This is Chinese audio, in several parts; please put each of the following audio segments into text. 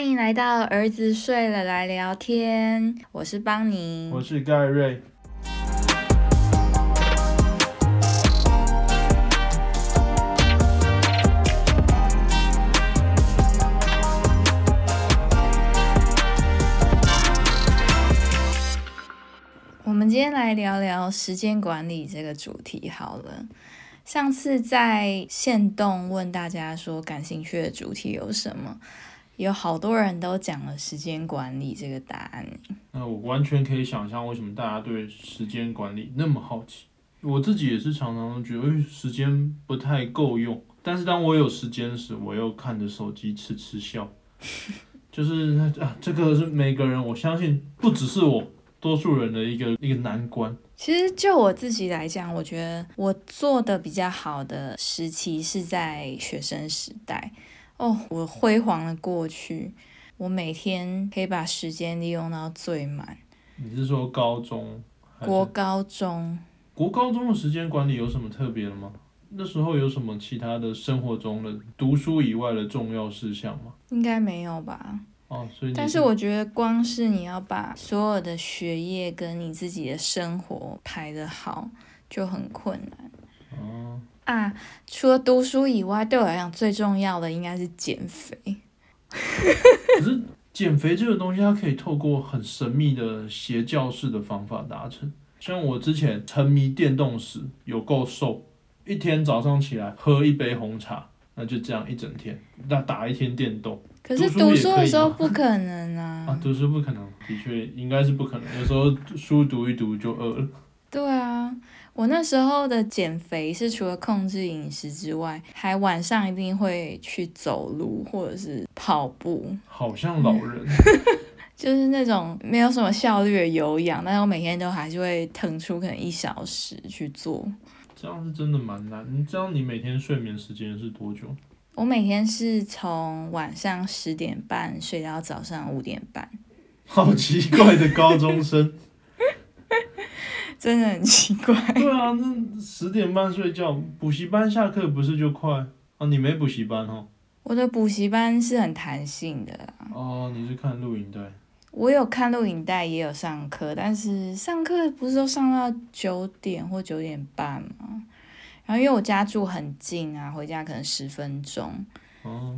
欢迎来到儿子睡了来聊天，我是邦尼，我是盖瑞。我们今天来聊聊时间管理这个主题好了。上次在线动问大家说感兴趣的主题有什么，有好多人都讲了时间管理这个答案。那我完全可以想象为什么大家对时间管理那么好奇。我自己也是常常觉得时间不太够用，但是当我有时间时，我又看着手机痴痴笑。就是啊，这个是每个人，我相信不只是我。多数人的一个一个难关。其实就我自己来讲，我觉得我做的比较好的时期是在学生时代。哦，我辉煌的过去，我每天可以把时间利用到最满。你是说高中？国高中。国高中的时间管理有什么特别的吗？那时候有什么其他的生活中的读书以外的重要事项吗？应该没有吧。哦，所以但是我觉得光是你要把所有的学业跟你自己的生活排得好就很困难。哦啊，除了读书以外，对我来讲最重要的应该是减肥。可是减肥这个东西，它可以透过很神秘的邪教式的方法达成。像我之前沉迷电动时，有够瘦，一天早上起来喝一杯红茶，那就这样一整天，那打一天电动。可是读书的时候不可能啊！啊，读书不可能，的确应该是不可能。有时候书读一读就饿了。对啊，我那时候的减肥是除了控制饮食之外，还晚上一定会去走路或者是跑步。好像老人。就是那种没有什么效率的有氧，但是我每天都还是会腾出可能一小时去做。这样是真的蛮难。你这样你每天睡眠时间是多久？我每天是从晚上十点半睡到早上五点半，好奇怪的高中生，真的很奇怪。对啊，那十点半睡觉，补习班下课不是就快？哦，你没补习班哦？我的补习班是很弹性的。哦，你是看录影带？我有看录影带，也有上课，但是上课不是都上到九点或九点半吗？然后因为我家住很近啊，回家可能十分钟，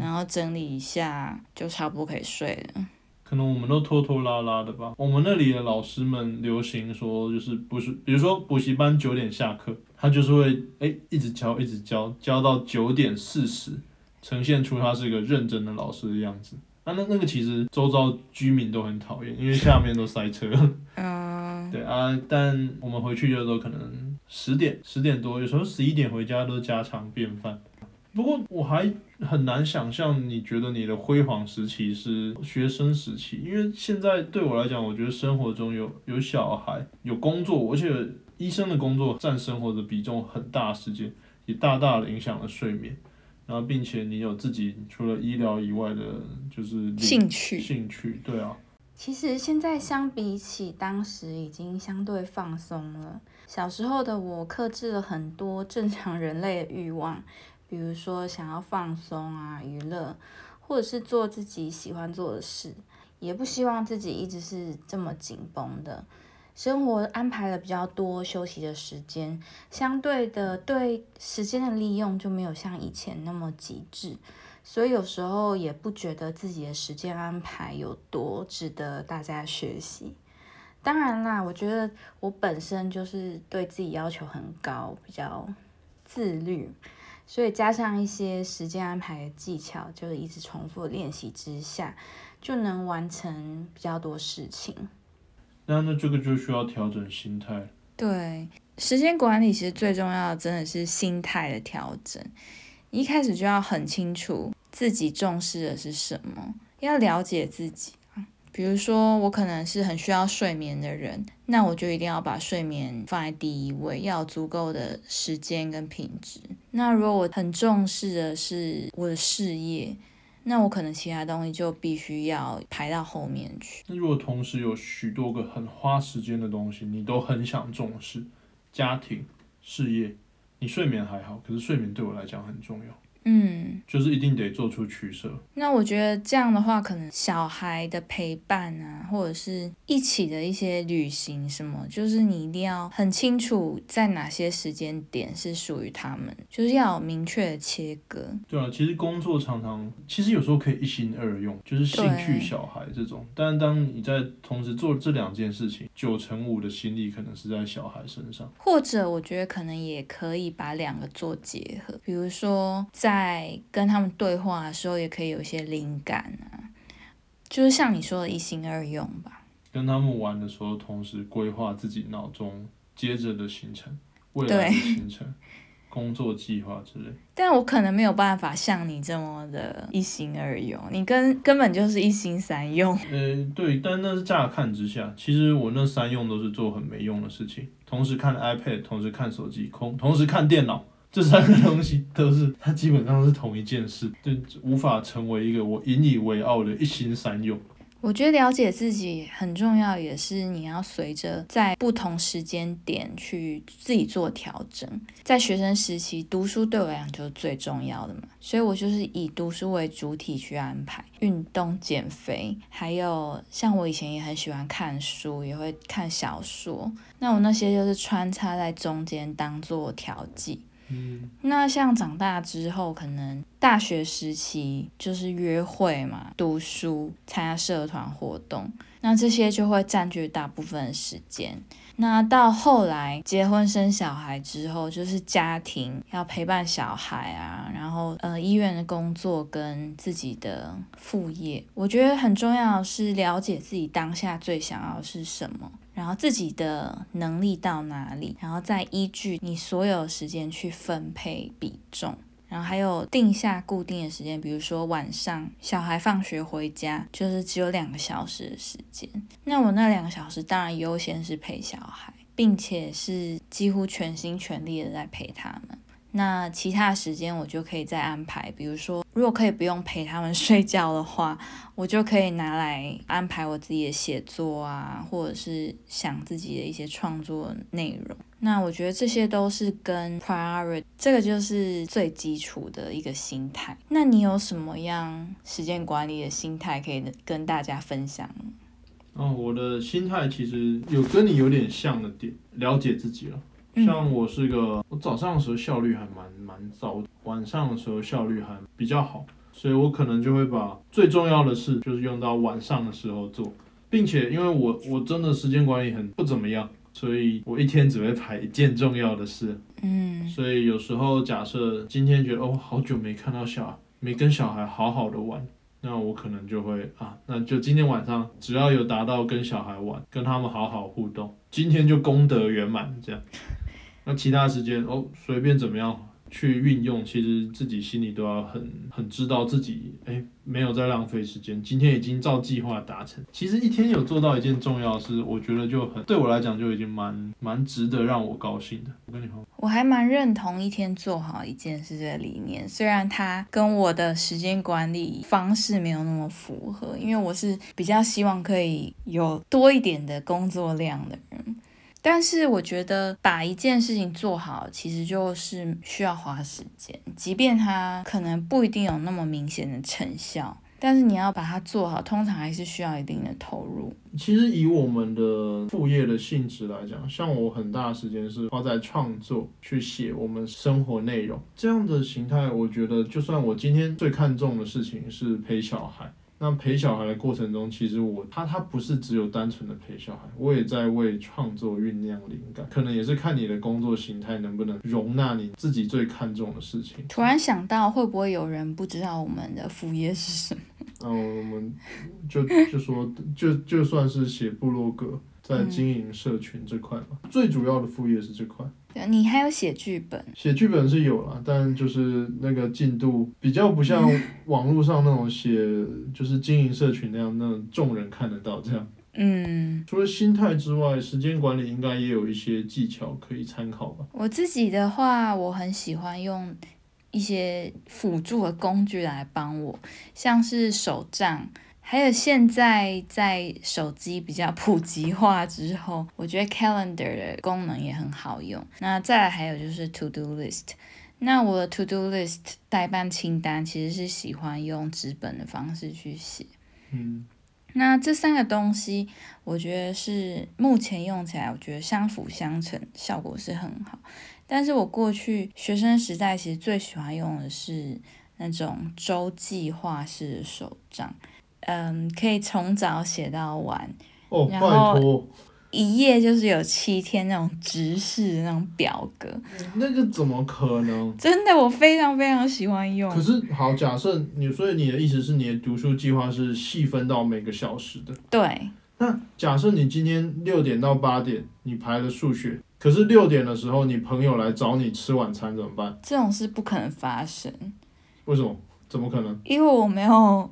然后整理一下就差不多可以睡了。可能我们都拖拖拉拉的吧。我们那里的老师们流行说，就是不是，比如说补习班九点下课，他就是会哎一直教一直教，教到九点四十，呈现出他是一个认真的老师的样子。那那那个其实周遭居民都很讨厌，因为下面都塞车。嗯，对啊，但我们回去的时候可能。十点十点多，有时候十一点回家都家常便饭。不过我还很难想象，你觉得你的辉煌时期是学生时期？因为现在对我来讲，我觉得生活中有有小孩，有工作，而且医生的工作占生活的比重很大，时间也大大的影响了睡眠。然后，并且你有自己除了医疗以外的，就是兴趣兴趣，对啊。其实现在相比起当时，已经相对放松了。小时候的我克制了很多正常人类的欲望，比如说想要放松啊、娱乐，或者是做自己喜欢做的事，也不希望自己一直是这么紧绷的。生活安排了比较多休息的时间，相对的对时间的利用就没有像以前那么极致。所以有时候也不觉得自己的时间安排有多值得大家学习。当然啦，我觉得我本身就是对自己要求很高，比较自律，所以加上一些时间安排的技巧，就是一直重复练习之下，就能完成比较多事情。那那这个就需要调整心态。对，时间管理其实最重要的真的是心态的调整。一开始就要很清楚自己重视的是什么，要了解自己啊。比如说，我可能是很需要睡眠的人，那我就一定要把睡眠放在第一位，要有足够的时间跟品质。那如果我很重视的是我的事业，那我可能其他东西就必须要排到后面去。那如果同时有许多个很花时间的东西，你都很想重视，家庭、事业。你睡眠还好，可是睡眠对我来讲很重要。嗯，就是一定得做出取舍。那我觉得这样的话，可能小孩的陪伴啊，或者是一起的一些旅行什么，就是你一定要很清楚在哪些时间点是属于他们，就是要有明确的切割。对啊，其实工作常常，其实有时候可以一心二用，就是兴趣小孩这种。但当你在同时做这两件事情，九成五的心力可能是在小孩身上。或者我觉得可能也可以把两个做结合，比如说在跟他们对话的时候，也可以有一些灵感啊，就是像你说的一心二用吧。跟他们玩的时候，同时规划自己脑中接着的行程、未来的行程、工作计划之类。但我可能没有办法像你这么的一心二用，你根根本就是一心三用。呃，对，但那是乍看之下，其实我那三用都是做很没用的事情，同时看 iPad，同时看手机，空，同时看电脑。这三个东西都是，它基本上是同一件事，就无法成为一个我引以为傲的一心三用。我觉得了解自己很重要，也是你要随着在不同时间点去自己做调整。在学生时期，读书对我来讲就是最重要的嘛，所以我就是以读书为主体去安排运动、减肥，还有像我以前也很喜欢看书，也会看小说，那我那些就是穿插在中间当做调剂。那像长大之后，可能大学时期就是约会嘛、读书、参加社团活动，那这些就会占据大部分时间。那到后来结婚生小孩之后，就是家庭要陪伴小孩啊，然后呃医院的工作跟自己的副业，我觉得很重要的是了解自己当下最想要的是什么。然后自己的能力到哪里，然后再依据你所有时间去分配比重，然后还有定下固定的时间，比如说晚上小孩放学回家，就是只有两个小时的时间。那我那两个小时当然优先是陪小孩，并且是几乎全心全力的在陪他们。那其他时间我就可以再安排，比如说，如果可以不用陪他们睡觉的话，我就可以拿来安排我自己的写作啊，或者是想自己的一些创作内容。那我觉得这些都是跟 priority，这个就是最基础的一个心态。那你有什么样时间管理的心态可以跟大家分享？哦，我的心态其实有跟你有点像的点，了解自己了。像我是个，我早上的时候效率还蛮蛮糟，晚上的时候效率还比较好，所以我可能就会把最重要的事就是用到晚上的时候做，并且因为我我真的时间管理很不怎么样，所以我一天只会排一件重要的事，嗯所以有时候假设今天觉得哦好久没看到小孩，没跟小孩好好的玩。那我可能就会啊，那就今天晚上只要有达到跟小孩玩，跟他们好好互动，今天就功德圆满这样。那其他时间哦，随便怎么样去运用，其实自己心里都要很很知道自己，哎，没有在浪费时间，今天已经照计划达成。其实一天有做到一件重要的事，我觉得就很对我来讲就已经蛮蛮值得让我高兴的。我跟你说，我还蛮认同一天做好一件事这个理念，虽然它跟我的时间管理方式没有那么符合，因为我是比较希望可以有多一点的工作量的。但是我觉得把一件事情做好，其实就是需要花时间，即便它可能不一定有那么明显的成效，但是你要把它做好，通常还是需要一定的投入。其实以我们的副业的性质来讲，像我很大的时间是花在创作，去写我们生活内容这样的形态。我觉得，就算我今天最看重的事情是陪小孩。那陪小孩的过程中，其实我他他不是只有单纯的陪小孩，我也在为创作酝酿灵感，可能也是看你的工作形态能不能容纳你自己最看重的事情。突然想到，会不会有人不知道我们的副业是什么？嗯，我们就就说就就算是写部落格，在经营社群这块吧，最主要的副业是这块。对，你还有写剧本，写剧本是有了，但就是那个进度比较不像 网络上那种写，就是经营社群那样，那种众人看得到这样。嗯，除了心态之外，时间管理应该也有一些技巧可以参考吧。我自己的话，我很喜欢用一些辅助的工具来帮我，像是手账。还有现在在手机比较普及化之后，我觉得 Calendar 的功能也很好用。那再来还有就是 To Do List。那我的 to do list 代办清单其实是喜欢用纸本的方式去写。嗯，那这三个东西，我觉得是目前用起来，我觉得相辅相成，效果是很好。但是我过去学生时代其实最喜欢用的是那种周计划式的手账，嗯，可以从早写到晚，哦，拜然后托，一页就是有七天那种直视的那种表格，那个怎么可能？真的我非常非常喜欢用。可是好，假设你，所以你的意思是你的读书计划是细分到每个小时的。对，那假设你今天六点到八点你排了数学，可是六点的时候你朋友来找你吃晚餐怎么办？这种事不可能发生，为什么？怎么可能？因为我没有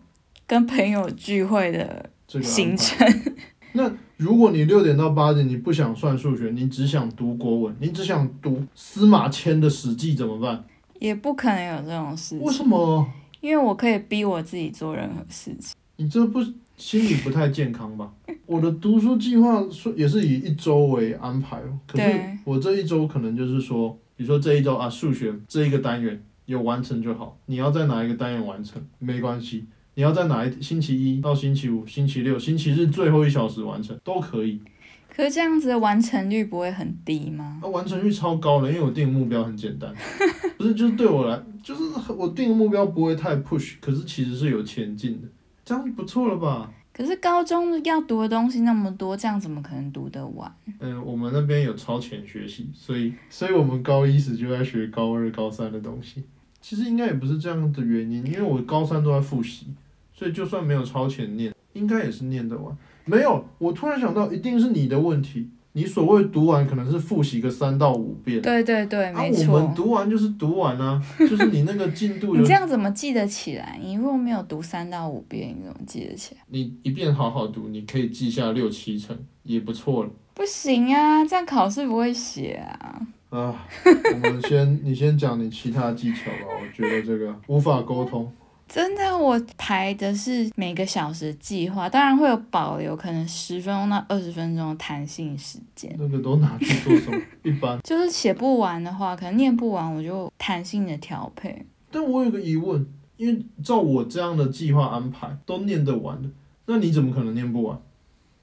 跟朋友聚会的这个行程。那如果你六点到八点你不想算数学，你只想读国文，你只想读司马迁的《史记》怎么办？也不可能有这种事情为，什么？因为我可以逼我自己做任何事情。你这不心理不太健康吧？我的读书计划说也是以一周为安排哦，可是我这一周可能就是说，比如说这一周啊，数学这一个单元有完成就好，你要在哪一个单元完成没关系，你要在哪一星期一到星期五、星期六、星期日最后一小时完成都可以。可是这样子的完成率不会很低吗？那、完成率超高了，因为我定的目标很简单，不是就是对我来，就是我定的目标不会太 push，可是其实是有前进的，这样不错了吧？可是高中要读的东西那么多，这样怎么可能读得完？嗯，我们那边有超前学习，所以所以我们高一时就在学高二、高三的东西。其实应该也不是这样的原因，因为我高三都在复习，所以就算没有超前念，应该也是念得完。没有，我突然想到，一定是你的问题。你所谓读完，可能是复习个三到五遍。对对对，啊，没我。们读完就是读完啊，就是你那个进度 你这样怎么记得起来？你如果没有读三到五遍，你怎么记得起来？你一遍好好读，你可以记下六七成，也不错了。不行啊，这样考试不会写啊。啊，我们先你先讲你其他技巧吧，我觉得这个无法沟通。真的，我排的是每个小时计划，当然会有保留可能十分钟到二十分钟的弹性时间。那个都拿去做什么？一般。就是写不完的话，可能念不完，我就弹性的调配。但我有个疑问，因为照我这样的计划安排，都念得完的，那你怎么可能念不完？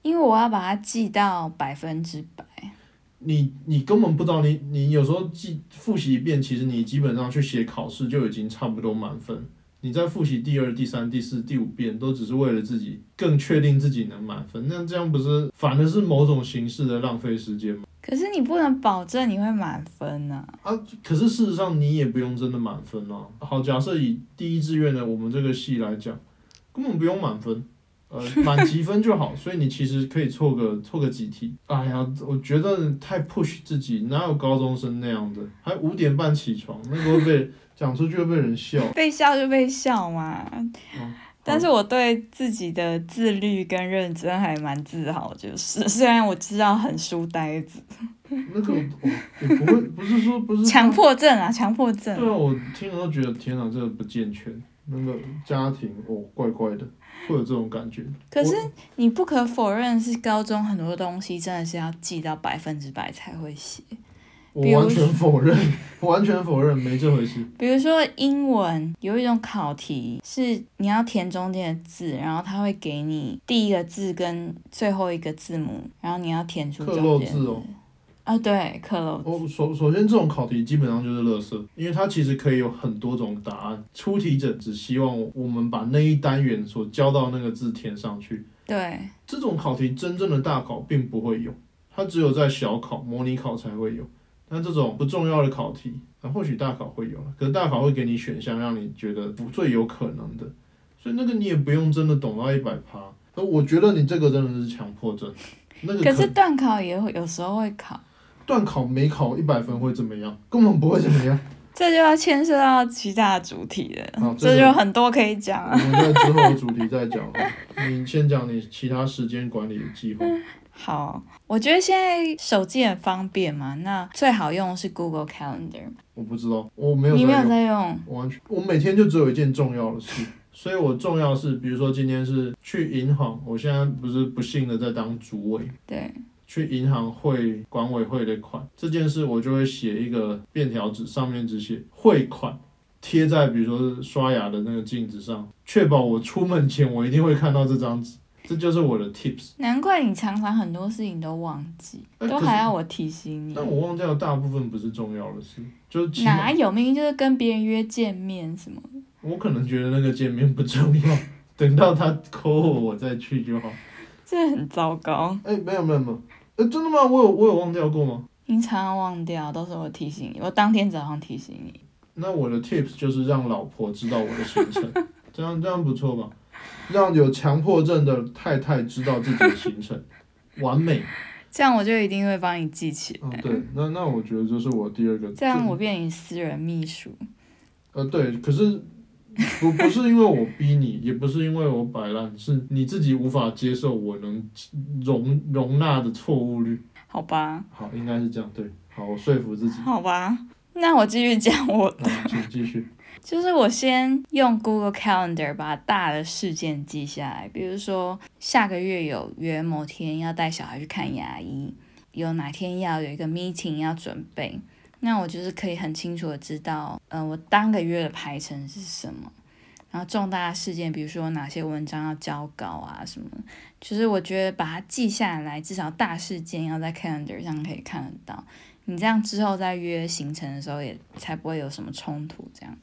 因为我要把它记到百分之百。你你根本不知道你，你有时候记复习一遍，其实你基本上去写考试就已经差不多满分。你再复习第二、第三、第四、第五遍，都只是为了自己更确定自己能满分。那这样不是反而是某种形式的浪费时间吗？可是你不能保证你会满分呢、啊，可是事实上你也不用真的满分啊。好，假设以第一志愿的我们这个系来讲，根本不用满分，呃，满级分就好。所以你其实可以错个错个几题。哎呀，我觉得太 push 自己，哪有高中生那样的？还五点半起床，那个会被讲出去会被人笑。被笑就被笑嘛。嗯但是我对自己的自律跟认真还蛮自豪，就是 虽然我知道很书呆子，那个、我、也不会，不是说不是强迫症啊，强迫症。对啊，我听了都觉得天哪，这个不健全。那个家庭哦，怪怪的，会有这种感觉。可是你不可否认是高中很多东西真的是要记到百分之百才会写，我完全否认，我 完全否认，没这回事。比如说英文有一种考题是你要填中间的字，然后它会给你第一个字跟最后一个字母，然后你要填出中间的漏字哦。啊，对，克漏字。哦，首首先这种考题基本上就是垃圾，因为它其实可以有很多种答案。出题者只希望我们把那一单元所教到那个字填上去。对，这种考题真正的大考并不会有，它只有在小考、模拟考才会有。但这种不重要的考题，那或许大考会有，可是大考会给你选项，让你觉得不最有可能的，所以那个你也不用真的懂到一百趴。那我觉得你这个真的是强迫症，那个可是段考也会有时候会考，断考没考一百分会怎么样？根本不会怎么样。这就要牵涉到其他的主题了，好这就很多可以讲我啊。们在之后的主题再讲。你先讲你其他时间管理的计划。好，我觉得现在手机很方便嘛，那最好用的是 Google Calendar。我不知道，我没有你没有在用，完全我每天就只有一件重要的事，所以我重要的是，比如说今天是去银行，我现在不是不幸的在当主委，对，去银行汇管委会的款，这件事我就会写一个便条纸，上面只写汇款，贴在比如说刷牙的那个镜子上，确保我出门前我一定会看到这张纸。这就是我的 tips。难怪你常常很多事情都忘记，都还要我提醒你。但我忘掉的大部分不是重要的事，就是哪有明明就是跟别人约见面什么的？我可能觉得那个见面不重要，等到他 call 我我再去就好。这很糟糕。哎、没有没有没有，呃，真的吗？我有我有忘掉过吗？你常常忘掉，都是我提醒你，我当天早上提醒你。那我的 tips 就是让老婆知道我的行程，这样这样不错吧？让有强迫症的太太知道自己的行程，完美。这样我就一定会帮你记起来。嗯，对，那那我觉得这是我第二个。这样我变你私人秘书。呃对，可是 不不是因为我逼你，也不是因为我摆烂，是你自己无法接受我能容容纳的错误率。好吧，好，应该是这样，对，好，我说服自己。好吧，那我继续讲我的，继续。就是我先用 Google Calendar 把大的事件记下来，比如说下个月有约某天要带小孩去看牙医，有哪天要有一个 meeting 要准备，那我就是可以很清楚的知道，呃，我当个月的排程是什么。然后重大事件，比如说哪些文章要交稿啊什么，就是我觉得把它记下来，至少大事件要在 calendar 上可以看得到。你这样之后再约行程的时候，也才不会有什么冲突。这样，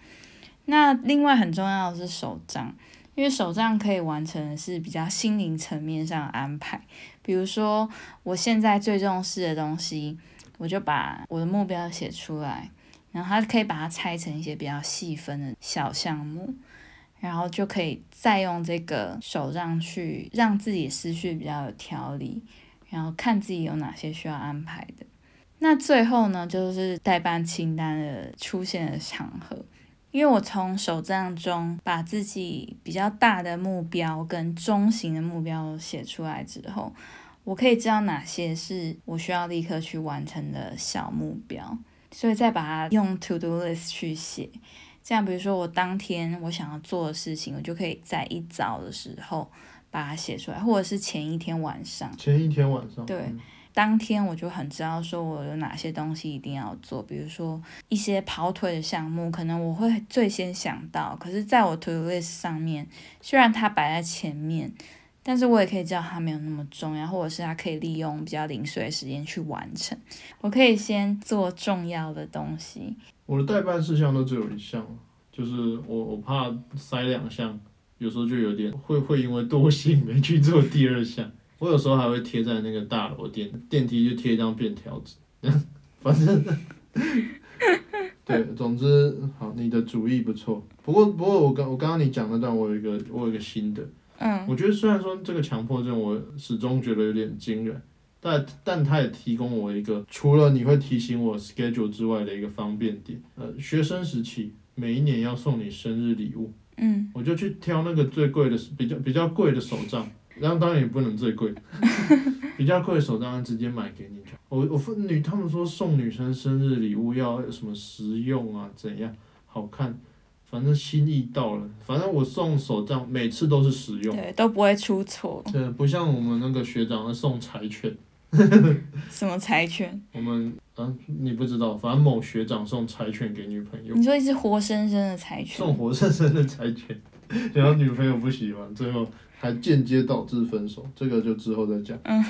那另外很重要的是手账，因为手账可以完成的是比较心灵层面上的安排。比如说，我现在最重视的东西，我就把我的目标写出来，然后它可以把它拆成一些比较细分的小项目。然后就可以再用这个手账去让自己思绪比较有条理，然后看自己有哪些需要安排的。那最后呢，就是代办清单的出现的场合，因为我从手账中把自己比较大的目标跟中型的目标写出来之后，我可以知道哪些是我需要立刻去完成的小目标，所以再把它用 to do list 去写。这样，比如说我当天我想要做的事情，我就可以在一早的时候把它写出来，或者是前一天晚上，前一天晚上。对嗯当天我就很知道说我有哪些东西一定要做，比如说一些跑腿的项目，可能我会最先想到，可是在我 to do list 上面，虽然它摆在前面，但是我也可以知道它没有那么重要，或者是它可以利用比较零碎的时间去完成。我可以先做重要的东西，我的代办事项都只有一项，就是我我怕塞两项，有时候就有点会会因为多心没去做第二项。我有时候还会贴在那个大楼电电梯就贴一张便条纸，反正对，总之好，你的主意不错。不过不过我刚我刚刚你讲那段，我有一个我有一个新的，嗯我觉得虽然说这个强迫症，我始终觉得有点惊人，但但它也提供我一个除了你会提醒我 schedule 之外的一个方便点。呃，学生时期每一年要送你生日礼物，嗯，我就去挑那个最贵的、比较比较贵的手账，然后当然也不能最贵，比较贵的手账直接买给你。我我分女他们说送女生生日礼物要什么实用啊，怎样好看。反正心意到了，反正我送手账每次都是实用。对，都不会出错。对，不像我们那个学长送柴犬，什么柴犬？我们啊、你不知道，反正某学长送柴犬给女朋友，你说一只活生生的柴犬？送活生生的柴犬，然后女朋友不喜欢，最后还间接导致分手，这个就之后再讲。嗯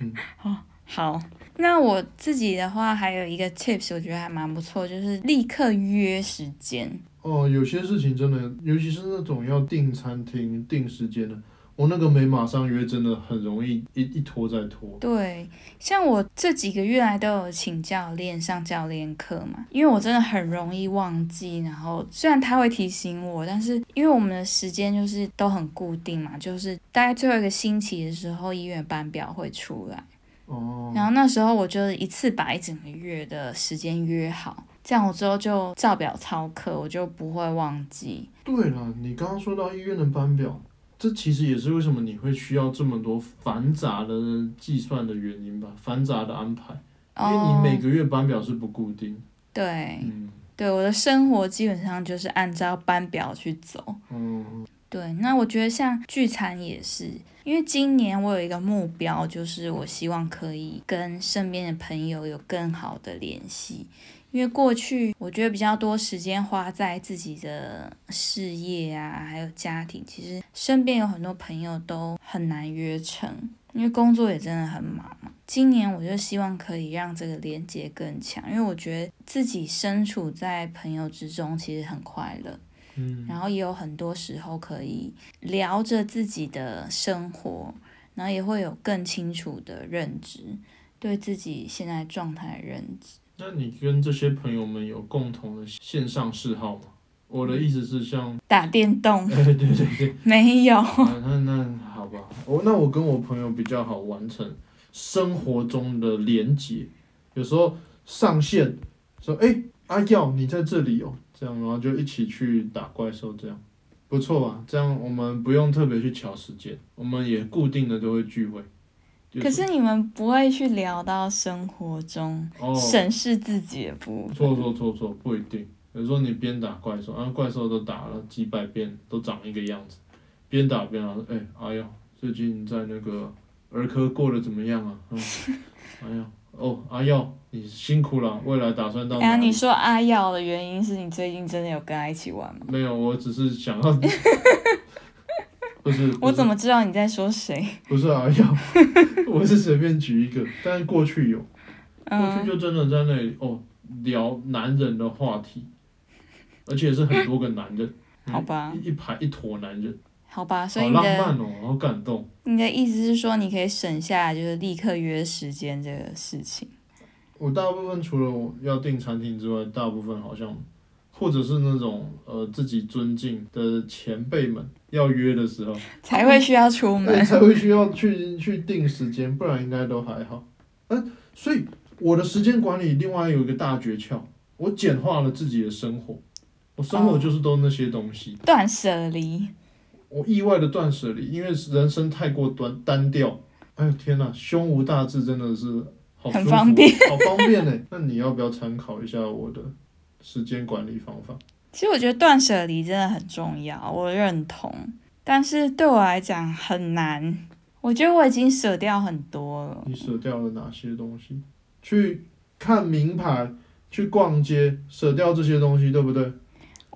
嗯，好好，那我自己的话还有一个 tips，我觉得还蛮不错，就是立刻约时间。哦，有些事情真的，尤其是那种要订餐厅、订时间的，我那个没马上约，真的很容易一一拖再拖。对，像我这几个月来都有请教练上教练课嘛，因为我真的很容易忘记，然后虽然他会提醒我，但是因为我们的时间就是都很固定嘛，就是大概最后一个星期的时候，医院班表会出来。哦，然后那时候我就一次把一整个月的时间约好，这样我之后就照表操课，我就不会忘记。对了，你刚刚说到医院的班表，这其实也是为什么你会需要这么多繁杂的计算的原因吧，繁杂的安排，因为你每哦，个月班表是不固定。对嗯对，我的生活基本上就是按照班表去走。嗯，对，那我觉得像聚餐也是，因为今年我有一个目标，就是我希望可以跟身边的朋友有更好的联系。因为过去我觉得比较多时间花在自己的事业啊，还有家庭，其实身边有很多朋友都很难约成，因为工作也真的很忙嘛。今年我就希望可以让这个连接更强，因为我觉得自己身处在朋友之中其实很快乐，嗯，然后也有很多时候可以聊着自己的生活，然后也会有更清楚的认知，对自己现在状态的认知。那你跟这些朋友们有共同的线上嗜好吗？我的意思是像，打电动 哎，对对对，没有，啊那那好吧，我那我跟我朋友比较好完成生活中的连接，有时候上线说，哎、阿耀你在这里哦，这样然后就一起去打怪兽，这样不错吧？这样我们不用特别去调时间，我们也固定的都会聚会。可是你们不会去聊到生活中哦，审视自己的部分。错错错错，不一定。有时候你边打怪兽，啊，怪兽都打了几百遍，都长一个样子，边打边聊，哎、阿耀，最近在那个儿科过得怎么样啊？嗯，哎呀，哦，阿耀，你辛苦了，未来打算到哎呀，哪里？你说阿耀的原因是你最近真的有跟他一起玩吗？没有，我只是想要 不是，我怎么知道你在说谁？不是啊，有？我是随便举一个，但是过去有，过去嗯，就真的在那里哦聊男人的话题，而且是很多个男人，嗯好吧一一排一坨男人，好吧，所以好你的浪漫哦，好感动。你的意思是说，你可以省下就是立刻约时间这个事情。我大部分除了我要订餐厅之外，大部分好像或者是那种呃自己尊敬的前辈们要约的时候，才会需要出哎门。才会需要去去定时间，不然应该都还好。嗯、所以我的时间管理另外有一个大诀窍，我简化了自己的生活，我生活哦就是都那些东西。断舍离，我意外的断舍离，因为人生太过单单调。哎呦天呐，胸无大志真的是好方便好方便呢。那你要不要参考一下我的时间管理方法？其实我觉得断舍离真的很重要，我认同。但是对我来讲很难，我觉得我已经舍掉很多了。你舍掉了哪些东西？去看名牌，去逛街，舍掉这些东西，对不对？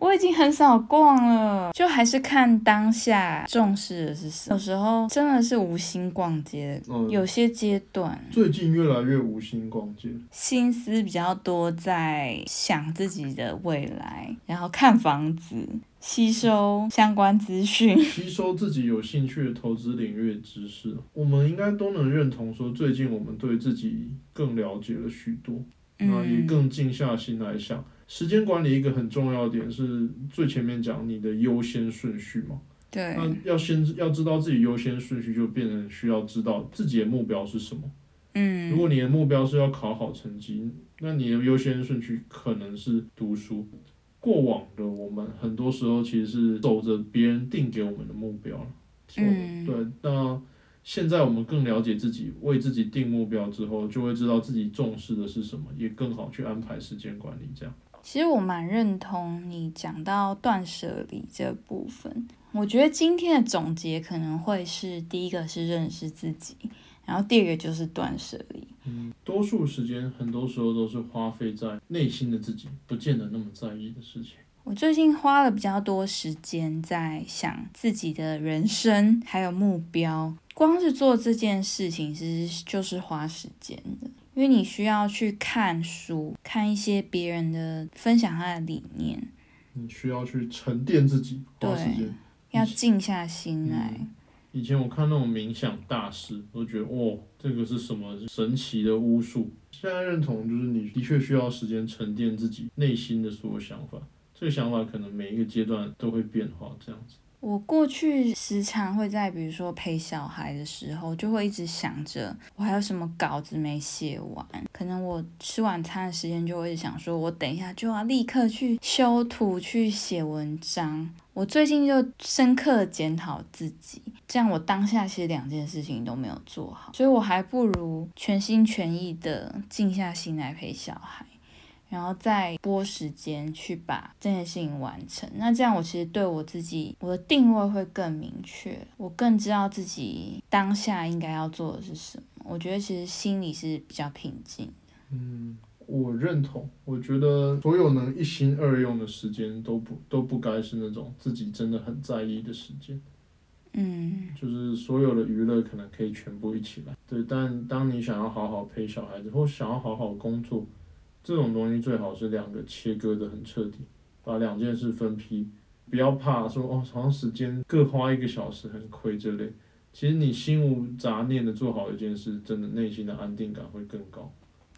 我已经很少逛了，就还是看当下重视的是什么。有时候真的是无心逛街，嗯，有些阶段最近越来越无心逛街。心思比较多在想自己的未来，然后看房子，吸收相关资讯。吸收自己有兴趣的投资领域知识，我们应该都能认同说，最近我们对自己更了解了许多。那也嗯，更静下心来想，时间管理一个很重要的点是最前面讲你的优先顺序嘛。对，那要先要知道自己优先顺序，就变成需要知道自己的目标是什么。嗯如嗯，果你的目标是要考好成绩，那你的优先顺序可能是读书。过往的我们很多时候其实是走着别人定给我们的目标了。嗯对，那现在我们更了解自己，为自己定目标之后，就会知道自己重视的是什么，也更好去安排时间管理。这样，其实我蛮认同你讲到断舍离这部分。我觉得今天的总结可能会是第一个是认识自己，然后第二个就是断舍离。嗯，多数时间很多时候都是花费在内心的自己不见得那么在意的事情。我最近花了比较多时间在想自己的人生还有目标，光是做这件事情其实就是花时间的，因为你需要去看书，看一些别人的分享他的理念，你需要去沉淀自己，花时间。要静下心来。嗯以前我看那种冥想大师，我都觉得哇，这个是什么神奇的巫术。现在认同就是你的确需要时间沉淀自己内心的所有想法，这个想法可能每一个阶段都会变化，这样子。我过去时常会在比如说陪小孩的时候，就会一直想着我还有什么稿子没写完。可能我吃晚餐的时间就会想说，我等一下就要立刻去修图、去写文章。我最近就深刻检讨自己，这样我当下其实两件事情都没有做好，所以我还不如全心全意的静下心来陪小孩。然后再拨时间去把这件事情完成。那这样我其实对我自己我的定位会更明确，我更知道自己当下应该要做的是什么。我觉得其实心里是比较平静。嗯，我认同。我觉得所有能一心二用的时间都不都不该是那种自己真的很在意的时间。嗯，就是所有的娱乐可能可以全部一起来，对。但当你想要好好陪小孩子，或想要好好工作，这种东西最好是两个切割的很彻底，把两件事分批，不要怕说哦，长时间各花一个小时很亏这类。其实你心无杂念的做好一件事，真的内心的安定感会更高。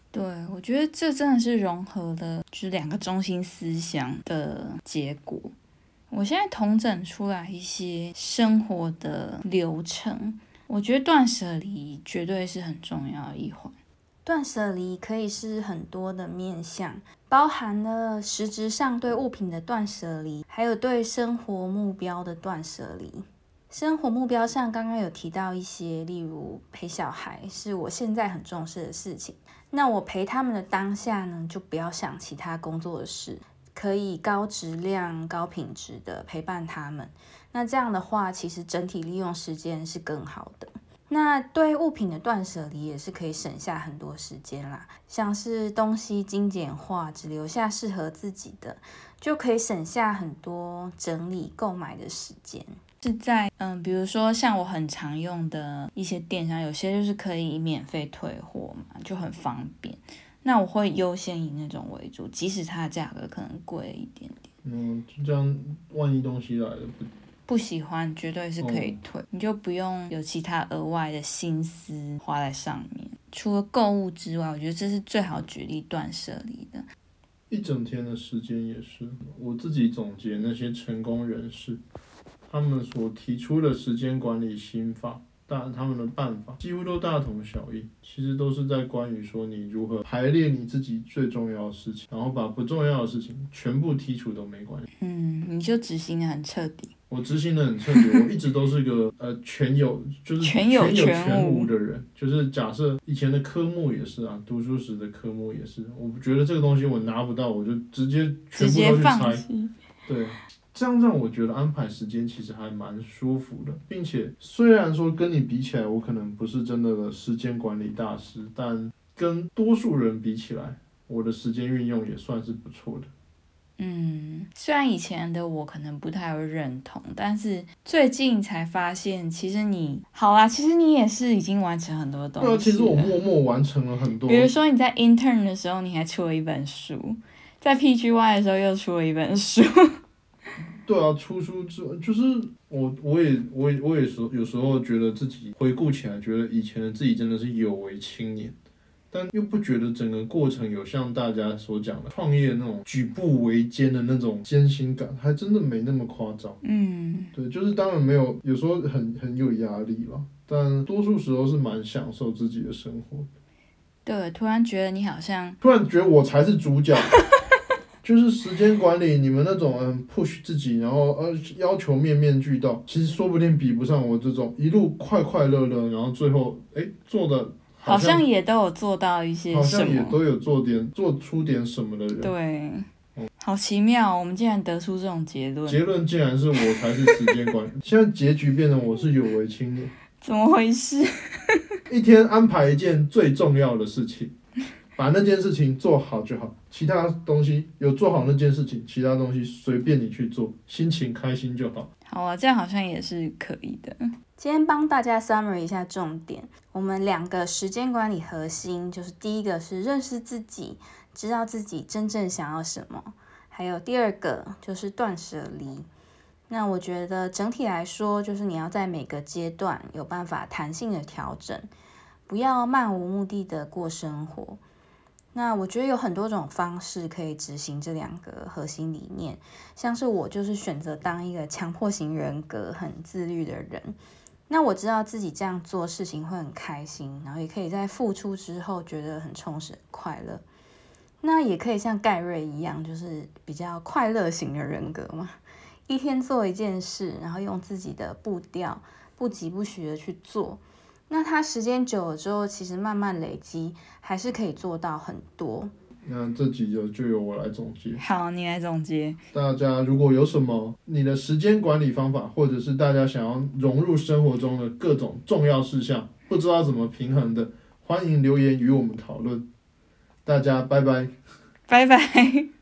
对，我觉得这真的是融合了就是两个中心思想的结果。我现在统整出来一些生活的流程，我觉得断舍离绝对是很重要的一环。断舍离可以是很多的面向，包含了实质上对物品的断舍离，还有对生活目标的断舍离。生活目标上，刚刚有提到一些，例如陪小孩是我现在很重视的事情。那我陪他们的当下呢，就不要想其他工作的事。可以高质量、高品质的陪伴他们，那这样的话，其实整体利用时间是更好的。那对物品的断舍离也是可以省下很多时间啦，像是东西精简化，只留下适合自己的，就可以省下很多整理购买的时间。是在嗯，比如说像我很常用的一些电商，有些就是可以免费退货嘛，就很方便。那我会优先以那种为主，即使它的价格可能贵一点点。嗯，就这样，万一东西来了不不喜欢，绝对是可以退，你就不用有其他额外的心思花在上面。除了购物之外，我觉得这是最好举例断舍离的。一整天的时间也是我自己总结那些成功人士他们所提出的时间管理心法。但他们的办法几乎都大同小异，其实都是在关于说你如何排列你自己最重要的事情，然后把不重要的事情全部剔除都没关系。嗯，你就执行的很彻底。我执行的很彻底，我一直都是个呃全有就是全有全无的人。就是假设以前的科目也是啊，读书时的科目也是，我觉得这个东西我拿不到，我就直接全部都去猜。对。这样让我觉得安排时间其实还蛮舒服的，并且虽然说跟你比起来，我可能不是真的时间管理大师，但跟多数人比起来，我的时间运用也算是不错的。嗯，虽然以前的我可能不太会认同，但是最近才发现，其实你好啦，其实你也是已经完成很多东西。对啊，其实我默默完成了很多。比如说你在 intern 的时候，你还出了一本书，在 PGY 的时候又出了一本书。对啊，出书之就是我，我也，我也，我也说，有时候觉得自己回顾起来，觉得以前的自己真的是有为青年，但又不觉得整个过程有像大家所讲的创业那种举步维艰的那种艰辛感，还真的没那么夸张。嗯，对，就是当然没有，有时候很很有压力了，但多数时候是蛮享受自己的生活。对，突然觉得你好像，突然觉得我才是主角。就是时间管理，你们那种嗯 push 自己，然后呃要求面面俱到，其实说不定比不上我这种一路快快乐乐，然后最后哎做的好像也都有做到一些好像也都有做点做出点什么的人。对，好奇妙，我们竟然得出这种结论。结论竟然是我才是时间管理，现在结局变成我是有为青年，怎么回事？一天安排一件最重要的事情。把那件事情做好就好，其他东西有做好那件事情，其他东西随便你去做，心情开心就好。好啊，这样好像也是可以的。今天帮大家 summary 一下重点，我们两个时间管理核心就是第一个是认识自己，知道自己真正想要什么，还有第二个就是断舍离。那我觉得整体来说，就是你要在每个阶段有办法弹性的调整，不要漫无目的的过生活。那我觉得有很多种方式可以执行这两个核心理念，像是我就是选择当一个强迫型人格、很自律的人。那我知道自己这样做事情会很开心，然后也可以在付出之后觉得很充实、快乐。那也可以像盖瑞一样，就是比较快乐型的人格嘛，一天做一件事，然后用自己的步调，不急不徐的去做。那它时间久了之后，其实慢慢累积，还是可以做到很多。那这集就就由我来总结。好，你来总结。大家如果有什么你的时间管理方法，或者是大家想要融入生活中的各种重要事项，不知道怎么平衡的，欢迎留言与我们讨论。大家拜拜。拜拜。